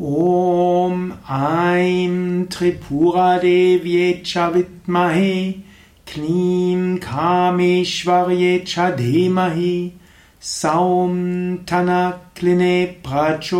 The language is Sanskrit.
ॐ ऐं त्रिपुरादेव्ये च विद्महे क्लीं घामेश्वर्येच्छ धीमहि सौं थनक्लिने प्रचोदयात्